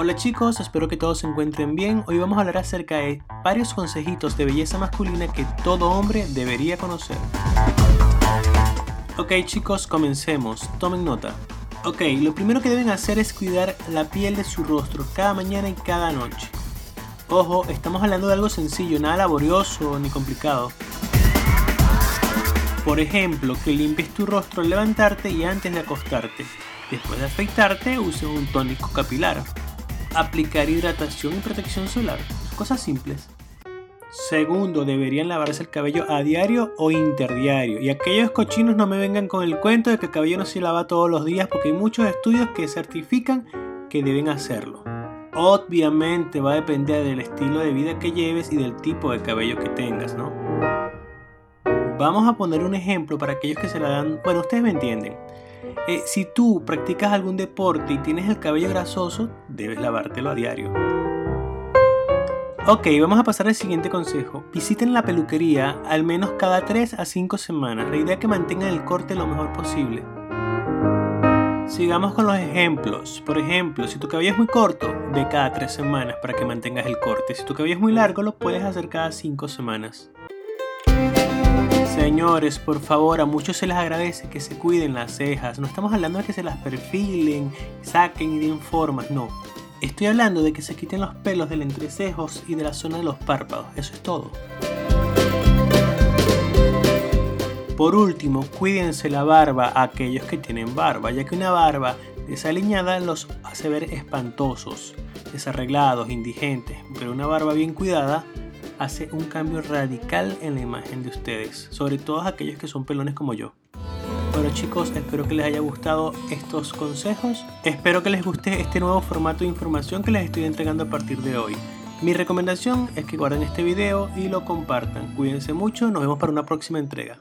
Hola chicos, espero que todos se encuentren bien. Hoy vamos a hablar acerca de varios consejitos de belleza masculina que todo hombre debería conocer. Ok chicos, comencemos. Tomen nota. Ok, lo primero que deben hacer es cuidar la piel de su rostro cada mañana y cada noche. Ojo, estamos hablando de algo sencillo, nada laborioso ni complicado. Por ejemplo, que limpies tu rostro al levantarte y antes de acostarte. Después de afeitarte, uses un tónico capilar aplicar hidratación y protección solar. Cosas simples. Segundo, deberían lavarse el cabello a diario o interdiario. Y aquellos cochinos no me vengan con el cuento de que el cabello no se lava todos los días porque hay muchos estudios que certifican que deben hacerlo. Obviamente va a depender del estilo de vida que lleves y del tipo de cabello que tengas, ¿no? Vamos a poner un ejemplo para aquellos que se la dan... Bueno, ustedes me entienden. Eh, si tú practicas algún deporte y tienes el cabello grasoso, debes lavártelo a diario. Ok, vamos a pasar al siguiente consejo. Visiten la peluquería al menos cada 3 a 5 semanas. La idea es que mantengan el corte lo mejor posible. Sigamos con los ejemplos. Por ejemplo, si tu cabello es muy corto, ve cada 3 semanas para que mantengas el corte. Si tu cabello es muy largo, lo puedes hacer cada 5 semanas. Señores, por favor, a muchos se les agradece que se cuiden las cejas. No estamos hablando de que se las perfilen, saquen y den formas, no. Estoy hablando de que se quiten los pelos del entrecejos y de la zona de los párpados. Eso es todo. Por último, cuídense la barba a aquellos que tienen barba, ya que una barba desaliñada los hace ver espantosos, desarreglados, indigentes, pero una barba bien cuidada hace un cambio radical en la imagen de ustedes, sobre todo aquellos que son pelones como yo. Bueno chicos, espero que les haya gustado estos consejos. Espero que les guste este nuevo formato de información que les estoy entregando a partir de hoy. Mi recomendación es que guarden este video y lo compartan. Cuídense mucho, nos vemos para una próxima entrega.